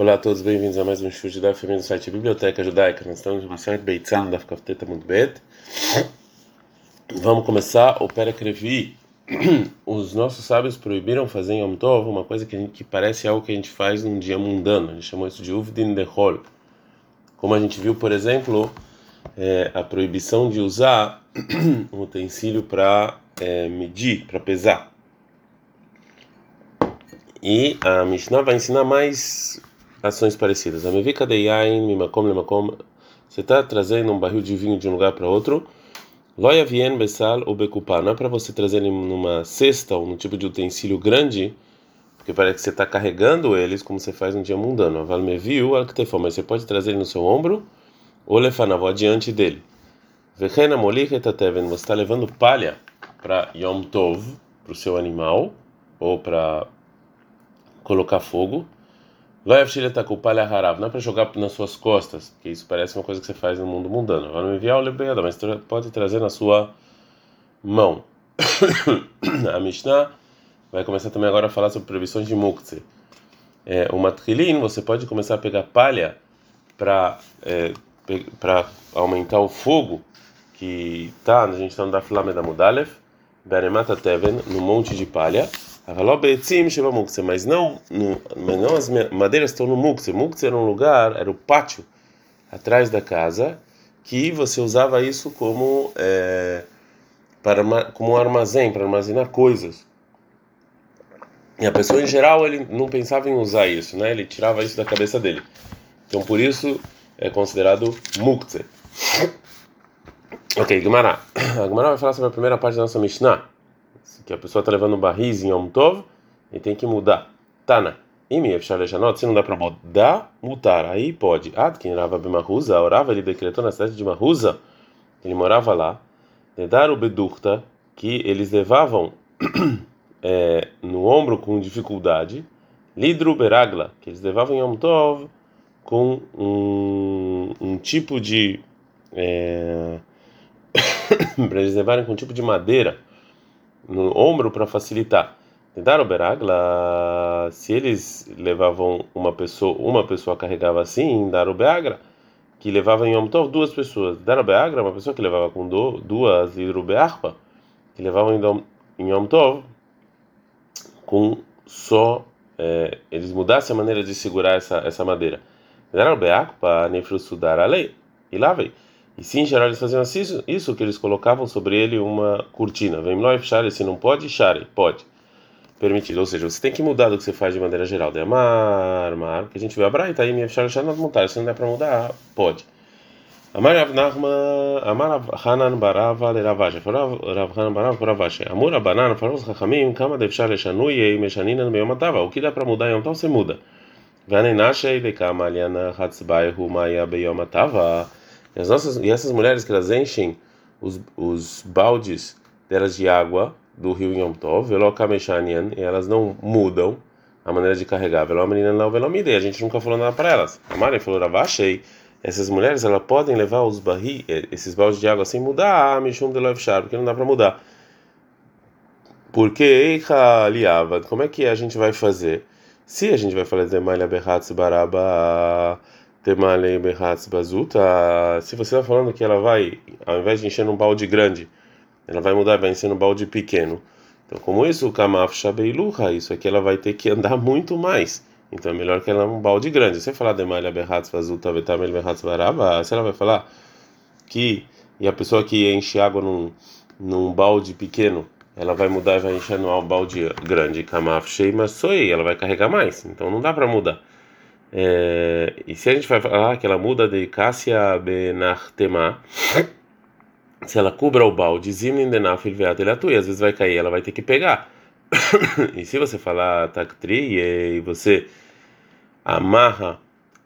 Olá a todos, bem-vindos a mais um show de da do site Biblioteca Judaica. Nós estamos no site Beitzan da Fkafteta muito bet. Vamos começar o Perekrevi. Os nossos sábios proibiram fazer em Yom Tov uma coisa que, gente, que, parece algo que a gente faz num dia mundano. A gente chamou isso de Uvdin Dehol. Como a gente viu, por exemplo, é, a proibição de usar um utensílio para é, medir, para pesar. E a Mishnah vai ensinar mais ações parecidas. A mevika de yain mimakom lemakom. Você está trazendo um barril de vinho de um lugar para outro. Loya vien besal ou bekupá. Não é para você trazer ele numa cesta ou num tipo de utensílio grande, porque parece que você está carregando eles como você faz um dia mundano. Aval meviu al mas você pode trazer ele no seu ombro ou lefanav adiante dele. Vechena molich você está levando palha para Yom Tov, para o seu animal, ou para colocar fogo. Não é para jogar nas suas costas, que isso parece uma coisa que você faz no mundo mundano. Vai enviar o lebeada, mas pode trazer na sua mão. a Mishnah vai começar também agora a falar sobre previsões de muktzeh. É, o matrilin, você pode começar a pegar palha para é, para aumentar o fogo que tá, a gente está no Daflame da Mudalef, Beremata Teven, no monte de palha mas não, mas não as madeiras estão no mukse. Mukse era um lugar, era o pátio atrás da casa, que você usava isso como é, para como um armazém para armazenar coisas. E a pessoa em geral ele não pensava em usar isso, né? Ele tirava isso da cabeça dele. Então por isso é considerado mukse. Ok, Gemara. A Gemara vai falar sobre a primeira parte da nossa Mishnah que a pessoa está levando um barris em Yom e tem que mudar. Tana. Se não dá para mudar, mutar. Aí pode. Adkin Rava Bemahuza, orava, ele decretou na cidade de Mahuza, ele morava lá, dar o Bedurta, que eles levavam é, no ombro com dificuldade, Lidru Beragla, que eles levavam em Yom com um, um tipo de. É, para eles levarem com um tipo de madeira no ombro para facilitar. Tentaram beragla, se eles levavam uma pessoa, uma pessoa carregava assim, dar o beagra, que levava em Yom Tov duas pessoas. Dar o beagra, uma pessoa que levava com do, duas e bearpa, que levavam em Yom Tov com só é, eles mudassem a maneira de segurar essa essa madeira. Dar o bearpa, nefrusudar a lei. E lá veio. E sim, em geral eles faziam assim, isso, que eles colocavam sobre ele uma cortina. Vem lá e se não pode, share, pode. Permitido, ou seja, você tem que mudar do que você faz de maneira geral. De amar, amar, porque a gente vê a Braita aí, minha share, não montar, se não der para mudar, pode. Amar Rav Nachman, Amar Hanan Barava Leravaja, Rav Hanan Barava Leravaja, Amur Abanan, falou os Chachamim, Kama Devshar Leshanui, Meshanina no meio matava. O que dá para mudar, então você muda. Vanenasha e Vekama Aliana Hatzbaihu Maya Beyomatava. E, as nossas, e essas mulheres que elas enchem os, os baldes delas de água do rio Yom Tov, e elas não mudam a maneira de carregar, e a gente nunca falou nada para elas. A Maria falou, Ravachei, essas mulheres elas podem levar os barri, eh, esses baldes de água sem mudar, ah, Mishum de Levshar, porque não dá para mudar. Porque, Eicha Liavad, como é que a gente vai fazer? Se a gente vai de Malha Berratz Baraba Temalei se você está falando que ela vai, ao invés de encher num balde grande, ela vai mudar, vai encher num balde pequeno. Então, como isso, o Kamaf Shabeiluha, isso aqui ela vai ter que andar muito mais. Então, é melhor que ela um balde grande. Se falar de Malha Behatz Bazuta, se ela vai falar que, e a pessoa que enche água num, num balde pequeno, ela vai mudar e vai encher num balde grande, Kamaf Sheimasoi, ela vai carregar mais. Então, não dá para mudar. É, e se a gente vai falar que ela muda de Cássia Benartema, se ela cubra o balde, Zimnin Denafil Veat Elatu, e às vezes vai cair, ela vai ter que pegar. e se você falar Taktri e você amarra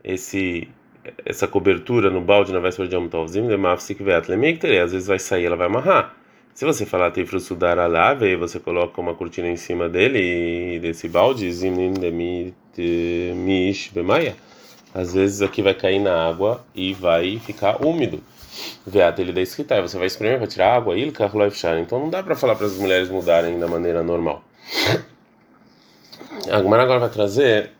esse essa cobertura no balde na véspera de Yom Tov, Zimnin Demafsik Veat Lemikter, às vezes vai sair, ela vai amarrar. Se você falar Tifrusudar Alave, e você coloca uma cortina em cima dele, desse balde, Zimnin Demit mish bemaia, às vezes aqui vai cair na água e vai ficar úmido. Veat ele da escrita, você vai espremer para tirar água, il Então não dá para falar para as mulheres mudarem da maneira normal. A Gumara agora vai trazer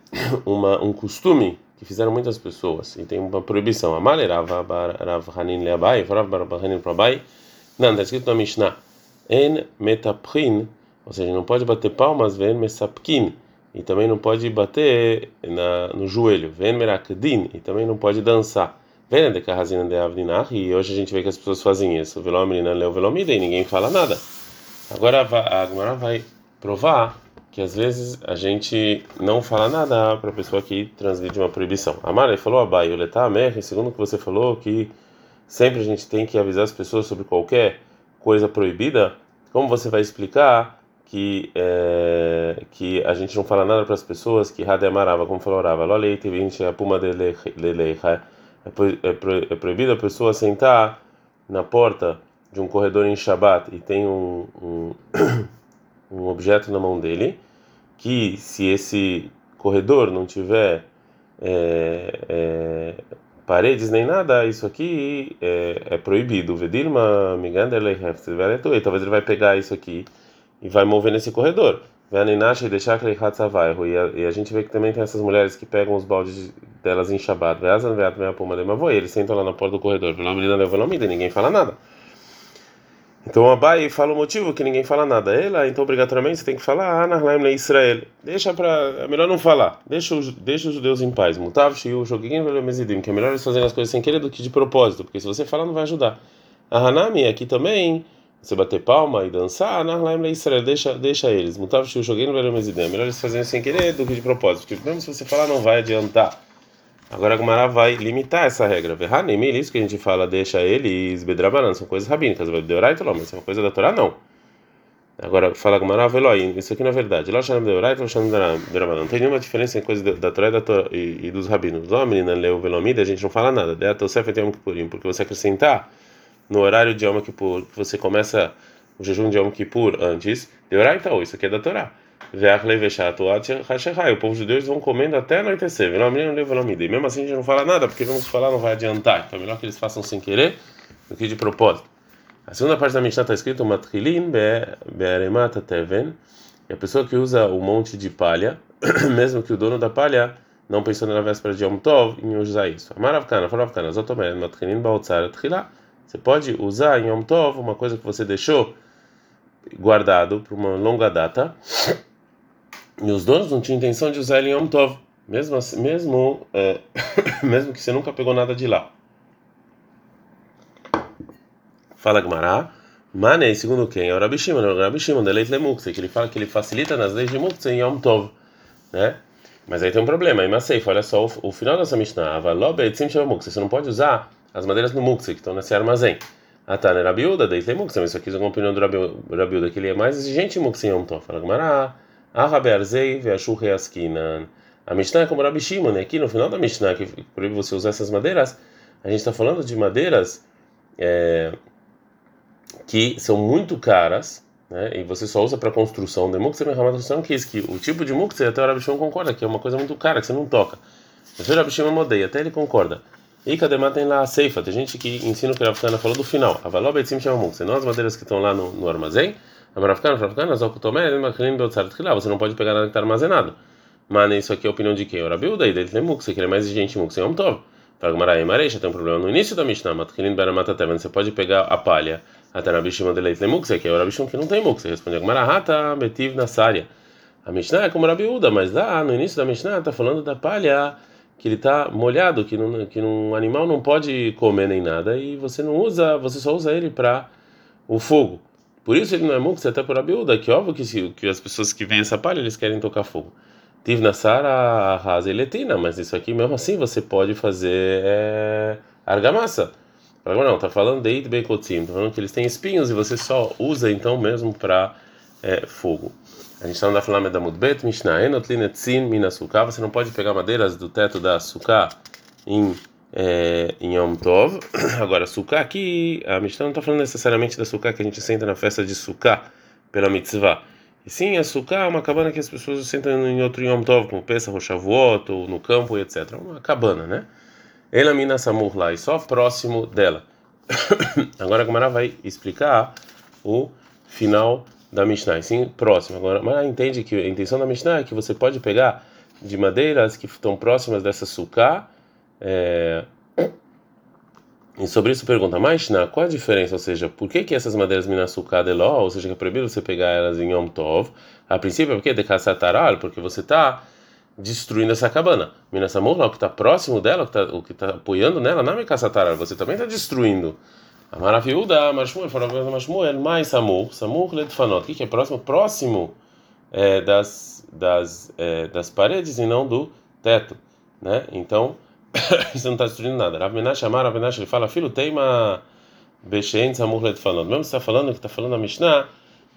uma, um costume que fizeram muitas pessoas e tem uma proibição. Amale Rav Hanin Leabai, Rav Hanin Probai. Não, está escrito na Mishnah. En metaprin, ou seja, não pode bater palmas, ven mesapkin, e também não pode bater na, no joelho, ven merakdin, e também não pode dançar. Ven de carrazina de avdinar, e hoje a gente vê que as pessoas fazem isso. Velomina leu velomida e ninguém fala nada. Agora a Agmará vai provar que às vezes a gente não fala nada para a pessoa que transmite uma proibição. A falou abai, o letá segundo o que você falou, que sempre a gente tem que avisar as pessoas sobre qualquer coisa proibida. Como você vai explicar que é, que a gente não fala nada para as pessoas que Hademarava, como falou Rava, Loleite, a puma de leiha, é proibido a pessoa sentar na porta de um corredor em Shabat e tem um, um um objeto na mão dele, que se esse corredor não tiver é, é, paredes nem nada, isso aqui é, é proibido. Vedirma talvez ele vai pegar isso aqui e vai mover nesse corredor. E a gente vê que também tem essas mulheres que pegam os baldes delas em Shabbat. Eles sentam lá na porta do corredor. Ninguém fala nada. Então Abai fala o motivo que ninguém fala nada. Ela, então obrigatoriamente você tem que falar Anarlaim Israel. Deixa para, é melhor não falar. Deixa os, deixa os judeus em paz. Mutav Shiu Shogigim Velomesidim, que é melhor eles fazerem as coisas sem querer do que de propósito, porque se você falar não vai ajudar. A Hanami aqui também, você bater palma e dançar, Anarlaim Israel, deixa, deixa eles. Mutav Shiu Shogigim Velomesidim, é melhor eles fazerem sem querer do que de propósito, porque mesmo se você falar não vai adiantar. Agora a Gumara vai limitar essa regra. Verhanemil, isso que a gente fala, deixa eles bedrabanan, são coisas rabínicas. Deoraita, mas é uma coisa da Torá, não. Agora fala Gumara, Veloim, isso aqui não é verdade. Lá Deoraita, lá chama Bedrabanan. Não tem nenhuma diferença em coisa da Torá e, e, dos rabinos. Lá, menina, leu Velomida, a gente não fala nada. De Atosef Yom Kippurim, porque você acrescentar no horário de Yom Kippur, você começa o jejum de Yom Kippur antes, Deoraita, ou isso aqui é da Torá. O povo judeu vão comendo até anoitecer. Mesmo assim a gente não fala nada, porque vamos falar não vai adiantar. Então é melhor que eles façam sem querer do que de propósito. A segunda parte da Mishnah está escrito Matrilin be'aremata teven. E a pessoa que usa o monte de palha, mesmo que o dono da palha não pensou na véspera de Yom Tov em usar isso. Amaravkana, faravkana, zotomer, matrilin ba'otzar tchila. Você pode usar em Yom Tov uma coisa que você deixou guardado por uma longa data e os donos não tinham intenção de usar ele em Yom Tov, mesmo, assim, mesmo, é, mesmo que você nunca pegou nada de lá. Fala Gmará. Mane, segundo quem? É o Rabi Shimon, é o Rabi Shimon, de leite que ele fala que ele facilita nas leis de Muktzah em Yom Tov, né? Mas aí tem um problema, aí Maseif, olha só, o, o final dessa Mishnah, você não pode usar as madeiras no Muktzah, que estão nesse armazém. Atana Rabiuda, daí tem Muktzah, mas isso aqui é uma opinião do Rabiuda, que ele é mais exigente em em Yom Tov. Fala Gmará. A Mishnah é como Rabi Shimon, aqui no final da Mishnah, que proíbe você usar essas madeiras, a gente está falando de madeiras é, que são muito caras, né? e você só usa para construção. De Muktzah construção que que o tipo de Muktzah, até o Rabi Shimon concorda, que é uma coisa muito cara, que você não toca. Mas o Rabi Shimon odeia, até ele concorda. E Kademá tem lá a ceifa, tem gente que ensina o que a Rabi falou do final. A Való Betzim chama Muktzah, não as madeiras que estão lá no, no armazém, você não pode pegar nada que está armazenado. Mas isso aqui é a opinião de quem? O Rabi Udai, dele tem Mukse, que ele é mais exigente Mukse, é um Tov. Fala Gmarai Mareisha, tem um problema no início da Mishnah, Matkhilin Beramata Teven, você pode pegar a palha, até na Bishima de Leite tem Mukse, que é o Rabi que não tem Mukse. Responde Gmarahata Betiv Nassaria. A Mishnah é como Rabi Uda, mas lá no início da Mishnah está falando da palha que ele está molhado, que, não, que um animal não pode comer nem nada e você não usa, você só usa ele para o fogo. Por isso ele não é muktzah até por abiúda, que óbvio que, que as pessoas que vêm essa palha eles querem tocar fogo. Tiv Nassara rasa letina, mas isso aqui mesmo assim você pode fazer é, argamassa. Agora não, tá falando de Beikotzim, tá falando que eles têm espinhos e você só usa então mesmo para é, fogo. A gente está Flama da Mudbet, Mishnah, Enotlinetzin Minasuká, você não pode pegar madeiras do teto da Suká em é, em Yom Tov. Agora, Sukkah aqui, a Mishnah não está falando necessariamente da Sukkah que a gente senta na festa de Sukkah pela mitzvah. E sim, a Sukkah é uma cabana que as pessoas sentam em outro Yom Tov, como Pesach, Shavuot, ou no campo, etc. Uma cabana, né? Ela mina Samur lá, e só próximo dela. Agora a Gamara vai explicar o final da Mishnah, sim, próximo. Agora, mas entende que a intenção da Mishnah é que você pode pegar de madeiras que estão próximas dessa suká. É... E sobre isso pergunta, mas qual a diferença? Ou seja, por que, que essas madeiras minasuká de ló, ou seja, que é proibido você pegar elas em Yom Tov? A princípio é porque de caçataral, porque você está destruindo essa cabana. Minasamur, o que está próximo dela, o que está tá apoiando nela, não é caçataral, você também está destruindo. A maravilhuda, Mashmuel, falou Mashmuel, mais Samur, Samur Ledfanot, que é próximo? Próximo é, das, das, é, das paredes e não do teto, né? Então, você não está destruindo nada. Rav Menash Amar, Rav Menash, ele fala, filho, teima Bechein Samur Ledfanot. Mesmo você está falando que está falando a Mishnah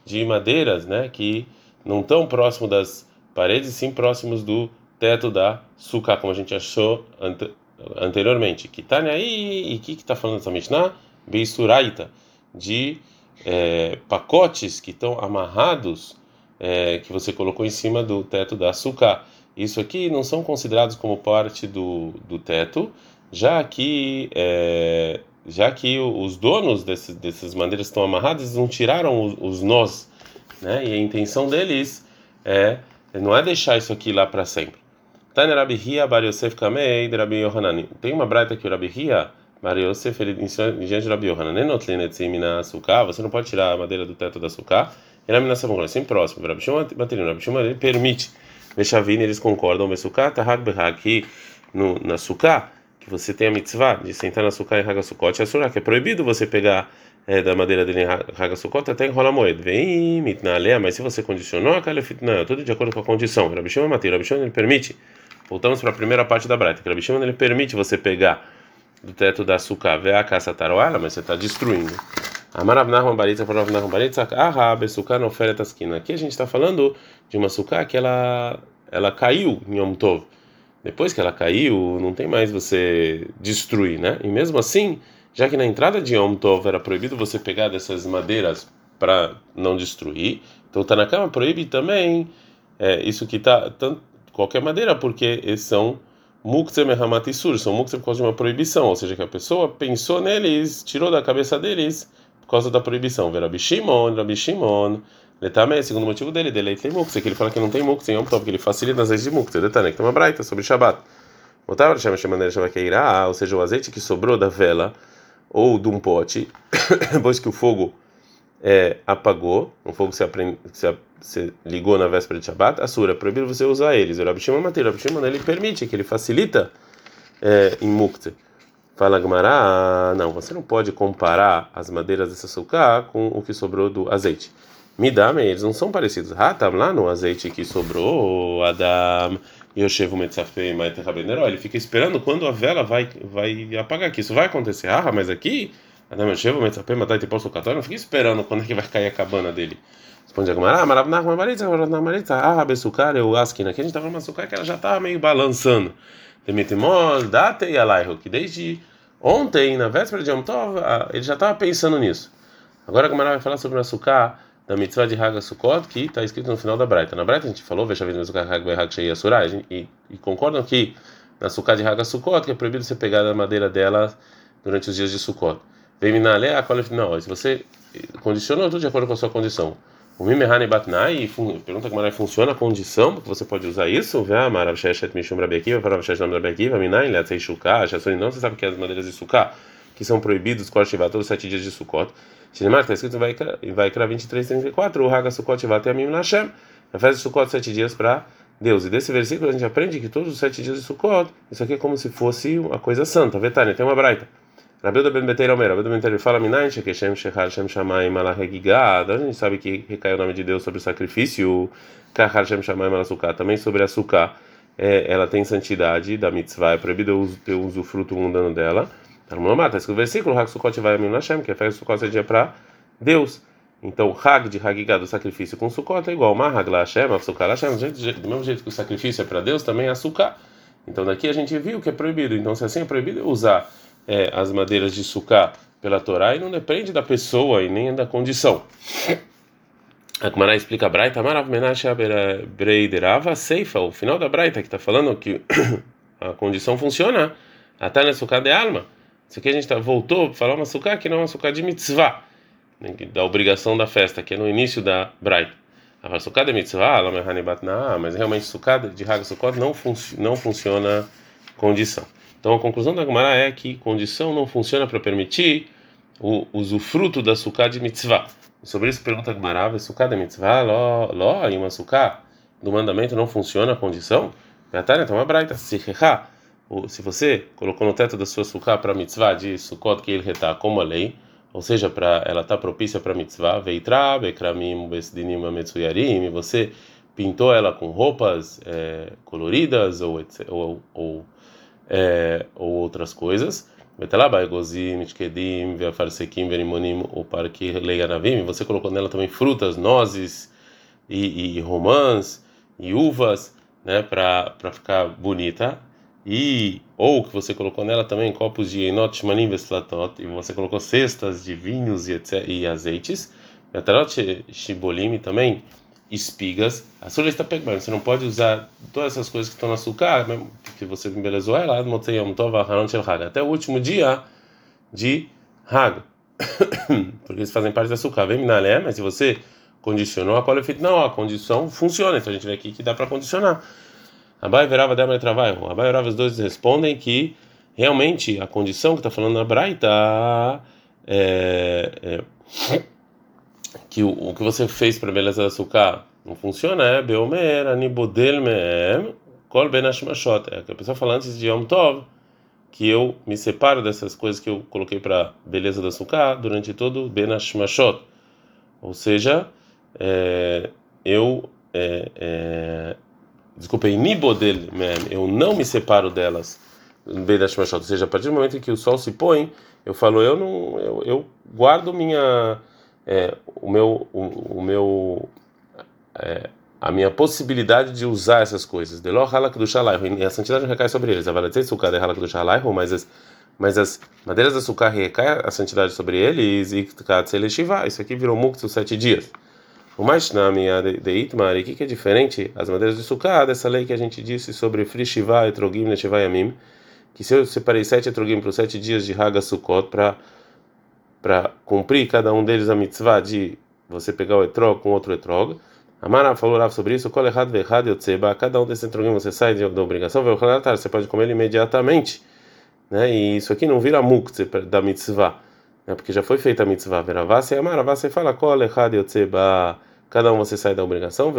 de madeiras, né? Que não estão próximo das paredes, sim próximos do teto da suca, como a gente achou ante, anteriormente. Que tá aí e o que está falando essa Mishnah? Beisuraita, de é, pacotes que estão amarrados, é, que você colocou em cima do teto da suca. Isso aqui não são considerados como parte do, do teto, já que é, já que os donos desses, dessas madeiras estão amarradas, não tiraram os, os nós, né? E a intenção deles é não é deixar isso aqui lá para sempre. Tem uma braita que o Rabi Bar Yosef ele ensina diante de Rabi Yohanan. Nenotlenetzimina açúcar. Você não pode tirar a madeira do teto da açúcar. Ele é minação é sempre próximo. Rabi Shimon. Rabi Shimon ele permite. Vechavine eles concordam. Besuká tahag behag que no na suká que você tem a mitzvah de sentar na suká e hagasukot é que é proibido você pegar é, da madeira dele em Hagasukot até enrola a moeda. Vem, mitnalea, mas se você condicionou a kalefitna, tudo de acordo com a condição. Rabi Shimon Matei, Rabi ele permite. Voltamos para a primeira parte da Braita. Rabi Shimon ele permite você pegar do teto da açúcar, ver a caça taroala, mas você está destruindo. Aqui a gente está falando de uma açúcar que ela, ela caiu em Yom Tov. Depois que ela caiu, não tem mais você destruir, né? E mesmo assim já que na entrada de Yom Tov era proibido você pegar dessas madeiras para não destruir, então na cama proíbe também é, isso que tá tanto, qualquer madeira, porque eles são muktzem sur, são muktzem por causa de uma proibição, ou seja, que a pessoa pensou neles, tirou da cabeça deles por causa da proibição. Ver Rabi Shimon, Rabi Shimon, Letame, segundo motivo dele, dele tem muktzem, que ele fala que não tem muktzem em Yom Tov, que ele facilita as leis de muktzem, Letane, que tem uma braita sobre Shabbat. Botava chama chama chama ou seja, o azeite que sobrou da vela ou de um pote, depois que o fogo é, apagou, um fogo se, aprend, se, se, ligou na véspera de Shabbat, a sura é proibido você usar eles. O Rabi Shimon o Rabi ele permite, que ele facilita é, em mukte. Fala Gamara, não, você não pode comparar as madeiras dessa açúcar com o que sobrou do azeite. Midame, eles não são parecidos. Ratam lá no azeite que sobrou, Adam Yoshevu Metzafei Maite Rabenero, ele fica esperando quando a vela vai, vai apagar aqui. Isso vai acontecer. Ah, mas aqui, Adam Yoshevu Metzafei Maite Posso Catar, não fica esperando quando é que vai cair a cabana dele. Responde a Gamara, ah, Marabnach Maritza, Marabnach ah, Besucar, eu asquina. Aqui a gente tá falando uma açúcar que ela já tá meio balançando. Demitimol, Date e Alaiho, que desde ontem, na véspera de Yom ele já estava pensando nisso. Agora a Gamara vai falar sobre o da mitzvah de Haga Sukkot, que está escrito no final da Braita. Na Braita a gente falou, veja e, e concordam que na Sukkah de Haga Sukkot, que é proibido você pegar a madeira dela durante os dias de Sukkot. Vem Minale, a não, se você condicionou tudo de acordo com a sua condição. O Mimehane Batnai, pergunta como é que funciona a condição, porque você pode usar isso. Vê, Marav Sheshet Mishum Marav Sheshet Rabi Akiva, Minai, Letzei Shuká, não, você sabe que as madeiras de Sukkah, que são proibidos, Korshivá, todos os sete dias de Sukkot. Shinemar está escrito em Vaikra 23, 34, o Haga Sukkot vai até a Mim Lashem, a festa de Sukkot sete dias para Deus. E desse versículo a gente aprende que todos os sete dias de Sukkot, isso aqui é como se fosse uma coisa santa. Vetânia, tem uma braita. Rabilda ben Beteira Omer, Rabilda ben Beteira fala Minayin, Shekeshem, Shechar, Shem Shamayim, Malahegigad, a gente sabe que recaiu o nome de Deus sobre o sacrifício, Kahar, Shem Shamayim, Malasuká, também sobre a Sukkah, é, ela tem santidade da mitzvah, é proibido ter o fruto mundano dela. Está escrito no versículo, Hag Sukkot vai Amim Hashem, que a festa de Sukkot é dia para Deus. Então, Hag de Hagigah do sacrifício com Sukkot é igual Mahag Hashem, Sukkah Hashem, do mesmo jeito que o sacrifício é para Deus, também é Sukkah. Então, daqui a gente viu que é proibido. Então, se assim é proibido, usar é, as madeiras de Sukkah pela Torá e não depende da pessoa e nem da condição. A Kumara explica a Braita, Breiderava Seifa, o final da Braita que está falando que a condição funciona até na Sukkah de alma. Isso aqui a gente tá, voltou para falar uma sukkah que não é uma sukkah de mitzvah, da obrigação da festa, que é no início da Bright. A sukkah de mitzvah, mas realmente sukkah de Sukkot não, fun não funciona condição. Então a conclusão da Gemara é que condição não funciona para permitir o usufruto da sukkah de mitzvah. Sobre isso pergunta a Gemara, sukkah de mitzvah, ló, ló, e uma sukkah do mandamento não funciona a condição? Então é braita, se se você colocou no teto da sua sukkah para mitzvah de sukkot que ele retá como a lei, ou seja, para ela tá propícia para mitzvah, veitra, bekramim, besdinim, ametsuyarim, você pintou ela com roupas é, coloridas ou, ou, ou, é, ou outras coisas. Você colocou nela também frutas, nozes e, e romãs e uvas, né, para ficar bonita. E ou que você colocou nela também copos de enot shmanim e você colocou cestas de vinhos e, e azeites. Atarot shibolim também espigas. A sua lista pegando. Você não pode usar todas essas coisas que estão no açúcar. Que você embelezou. Ela até o último dia de Hag porque eles fazem parte do açúcar. Vem mas se você condicionou a qualificação não a condição funciona. Então a gente vê aqui que dá para condicionar. Abai verava dama trabalho. Abai verava os dois respondem que realmente a condição que está falando na Braita é, é, que o, o, que você fez para beleza da açúcar? Não funciona é beomer anibodel meem kol ben ashmashot é que a pessoa fala antes de Yom Tov que eu me separo dessas coisas que eu coloquei para beleza da açúcar durante todo ben ashmashot ou seja é, eu é, é desculpem, nibodel eu não me separo delas, ou seja, a partir do momento que o sol se põe, eu falo, eu não, eu, eu guardo minha, é, o meu, o, o meu, é, a minha possibilidade de usar essas coisas. De e a santidade recai sobre eles. Mas as, mas as madeiras da sukkah recai a santidade sobre eles e isso aqui virou muktzah sete dias. O mais na minha de Itmar, o que é diferente? As madeiras de sukkah, dessa lei que a gente disse sobre Frishivá, Etrogim, Neshivá Yamim, que se eu separei sete Etrogim para os sete dias de Haga Sukkot, para para cumprir cada um deles a mitzvah de você pegar o etrog com outro etrog. Amara falou sobre isso, kol errado verrado yotzeba, cada um desses etrogim você sai da obrigação, você pode comer ele imediatamente, né? E isso aqui não vira muktzeh da mitzvah né? porque já foi feita a mitzvah. Veravase e Amaravase fala, Kol echad yotzeba, cada um você sai da obrigação,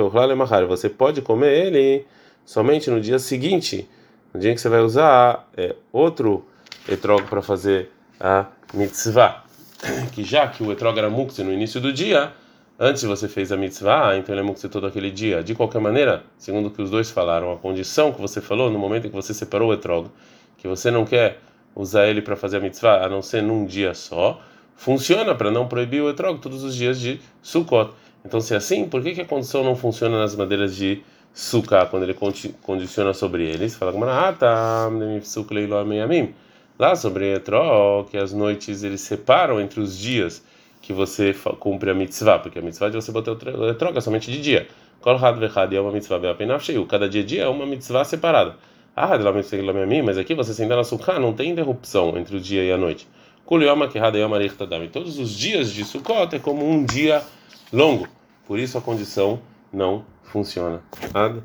você pode comer ele somente no dia seguinte, no dia em que você vai usar é, outro etrog para fazer a mitzvah. Que já que o etrog era mukse no início do dia, antes você fez a mitzvah, então ele é mukse todo aquele dia. De qualquer maneira, segundo o que os dois falaram, a condição que você falou no momento em que você separou o etrog, que você não quer usar ele para fazer a mitzvah, a não ser num dia só, funciona para não proibir o etrog todos os dias de Sukkot. Então, se é assim, por que, que a condição não funciona nas madeiras de Sukkah, quando ele condiciona sobre eles? Fala como ah, tá, lá sobre etrog, que as noites eles separam entre os dias que você cumpre a mitzvah, porque a mitzvah de você botar o é somente de dia. É cada dia dia é uma mitzvah separada. Ah, mas aqui você senta na sukkah, não tem interrupção entre o dia e a noite. Todos os dias de Sukkot é como um dia longo. Por isso a condição não funciona. Ad,